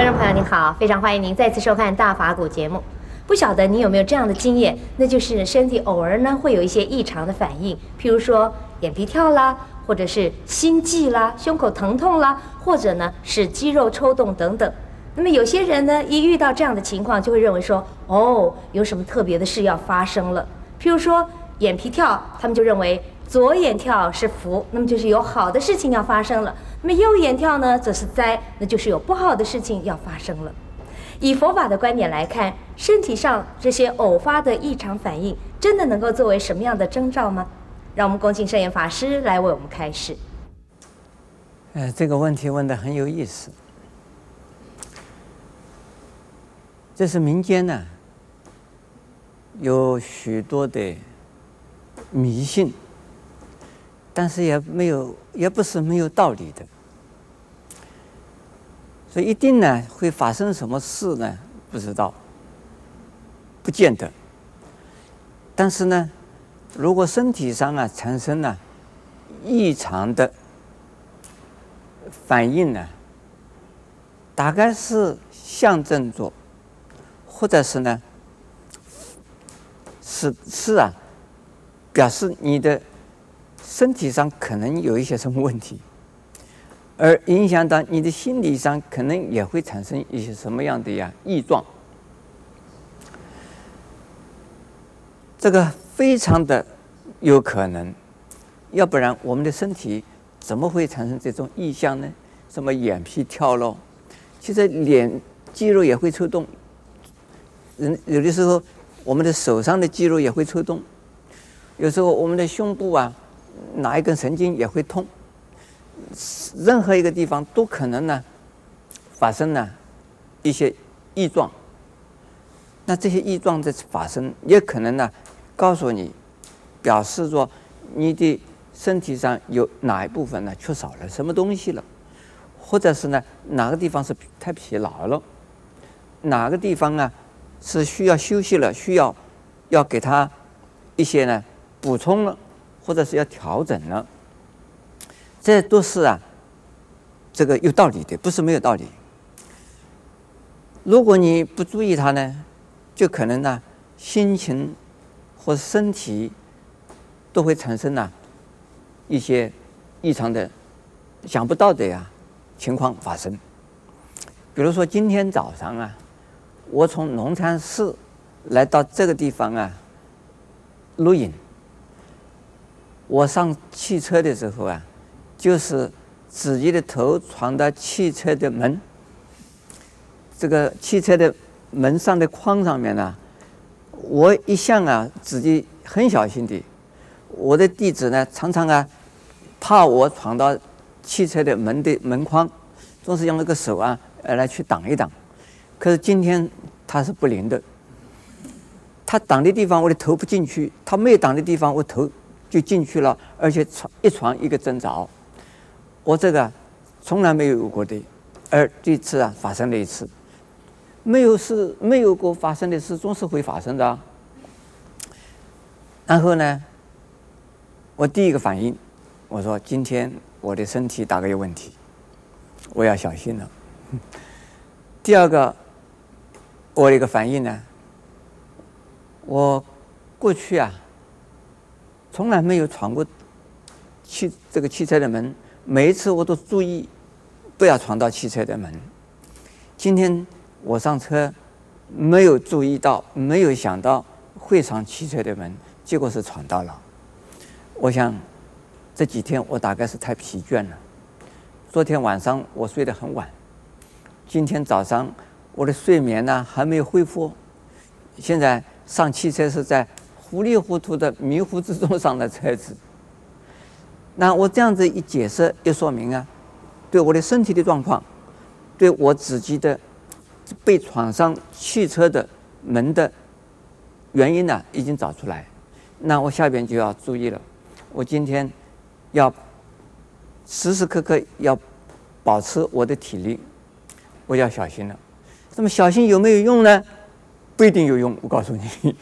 观众朋友，您好，非常欢迎您再次收看《大法古》节目。不晓得你有没有这样的经验，那就是身体偶尔呢会有一些异常的反应，譬如说眼皮跳啦，或者是心悸啦、胸口疼痛啦，或者呢是肌肉抽动等等。那么有些人呢一遇到这样的情况，就会认为说，哦，有什么特别的事要发生了。譬如说眼皮跳，他们就认为左眼跳是福，那么就是有好的事情要发生了。那么右眼跳呢，则是灾，那就是有不好的事情要发生了。以佛法的观点来看，身体上这些偶发的异常反应，真的能够作为什么样的征兆吗？让我们恭请圣严法师来为我们开示。呃，这个问题问得很有意思。这是民间呢，有许多的迷信。但是也没有，也不是没有道理的，所以一定呢会发生什么事呢？不知道，不见得。但是呢，如果身体上啊产生了异常的反应呢，大概是象征着，或者是呢，是是啊，表示你的。身体上可能有一些什么问题，而影响到你的心理上，可能也会产生一些什么样的呀异状。这个非常的有可能，要不然我们的身体怎么会产生这种异象呢？什么眼皮跳咯，其实脸肌肉也会抽动，人有的时候我们的手上的肌肉也会抽动，有时候我们的胸部啊。哪一根神经也会痛，任何一个地方都可能呢发生呢一些异状。那这些异状的发生，也可能呢告诉你，表示说你的身体上有哪一部分呢缺少了什么东西了，或者是呢哪个地方是太疲劳了，哪个地方啊是需要休息了，需要要给他一些呢补充了。或者是要调整了，这都是啊，这个有道理的，不是没有道理。如果你不注意它呢，就可能呢，心情或身体都会产生呢一些异常的、想不到的呀情况发生。比如说今天早上啊，我从龙山寺来到这个地方啊，录影。我上汽车的时候啊，就是自己的头闯到汽车的门，这个汽车的门上的框上面呢、我一向啊自己很小心的，我的弟子呢常常啊怕我闯到汽车的门的门框，总是用那个手啊来去挡一挡，可是今天他是不灵的，他挡的地方我的头不进去，他没有挡的地方我头。就进去了，而且床一床一个正着，我这个从来没有过的，而这次啊发生了一次，没有事没有过发生的事总是会发生的。然后呢，我第一个反应，我说今天我的身体大概有问题，我要小心了。第二个，我的一个反应呢，我过去啊。从来没有闯过汽这个汽车的门，每一次我都注意不要闯到汽车的门。今天我上车没有注意到，没有想到会闯汽车的门，结果是闯到了。我想这几天我大概是太疲倦了。昨天晚上我睡得很晚，今天早上我的睡眠呢还没有恢复，现在上汽车是在。糊里糊涂的迷糊之中上的车子，那我这样子一解释，一说明啊，对我的身体的状况，对我自己的被闯上汽车的门的原因呢、已经找出来。那我下边就要注意了，我今天要时时刻刻要保持我的体力，我要小心了。那么小心有没有用呢？不一定有用，我告诉你。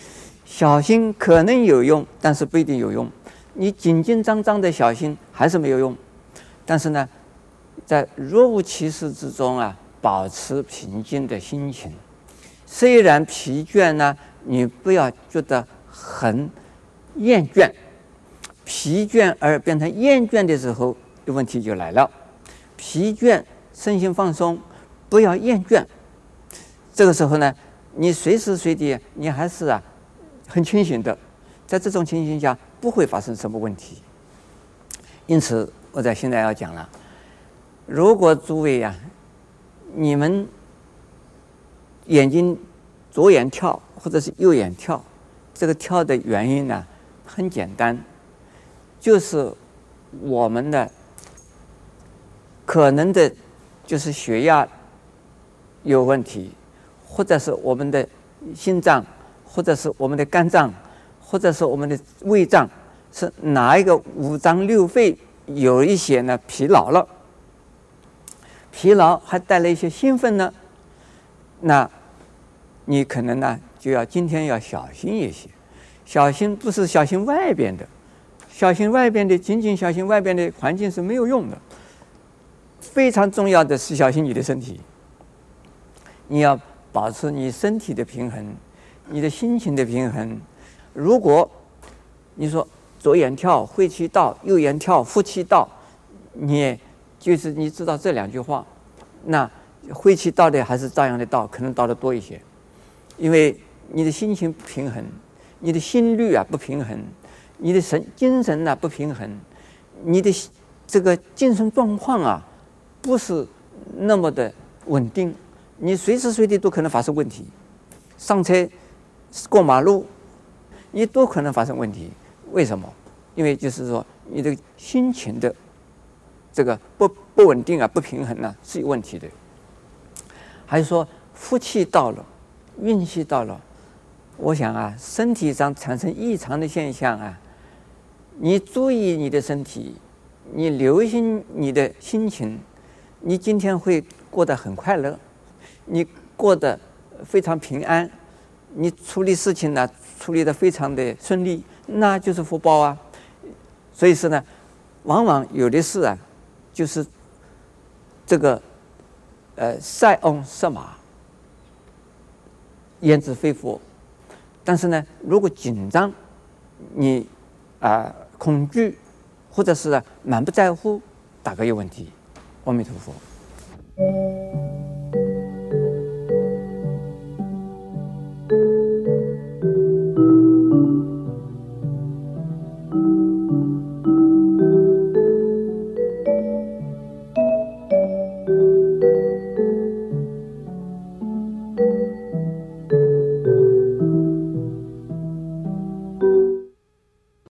小心可能有用，但是不一定有用。你紧紧张张的小心还是没有用。但是呢，在若无其事之中啊，保持平静的心情。虽然疲倦呢，你不要觉得很厌倦。疲倦而变成厌倦的时候，问题就来了。疲倦，身心放松，不要厌倦。这个时候呢，你随时随地你还是啊很清醒的，在这种情形下不会发生什么问题。因此，我在现在要讲了，如果诸位呀、啊，你们眼睛左眼跳或者是右眼跳，这个跳的原因呢，很简单。就是我们的可能的，就是血压有问题，或者是我们的心脏，或者是我们的肝脏，或者是我们的胃脏，是哪一个五脏六腑有一些呢疲劳了？疲劳还带来一些兴奋呢？那你可能呢就要今天要小心一些，小心不是小心外边的。小心外边的，仅仅小心外边的环境是没有用的。非常重要的是小心你的身体。你要保持你身体的平衡，你的心情的平衡。如果你说左眼跳晦气到，右眼跳福气到，你就是你知道这两句话，那晦气到的还是照样的到，可能到的多一些，因为你的心情不平衡，你的心率啊不平衡。你的神精神呢不平衡，你的这个精神状况啊不是那么的稳定，你随时随地都可能发生问题。上车、过马路，你都可能发生问题。为什么？因为就是说你的心情的这个不不稳定啊、不平衡啊是有问题的。还是说福气到了，运气到了，我想啊，身体上产生异常的现象啊。你注意你的身体，你留心你的心情，你今天会过得很快乐，你过得非常平安，你处理事情呢处理的非常的顺利，那就是福报啊。所以说呢，往往有的事啊，就是这个呃塞翁失马，焉知非福。但是呢，如果紧张，你啊。恐惧，或者是满不在乎，大概有问题。阿弥陀佛。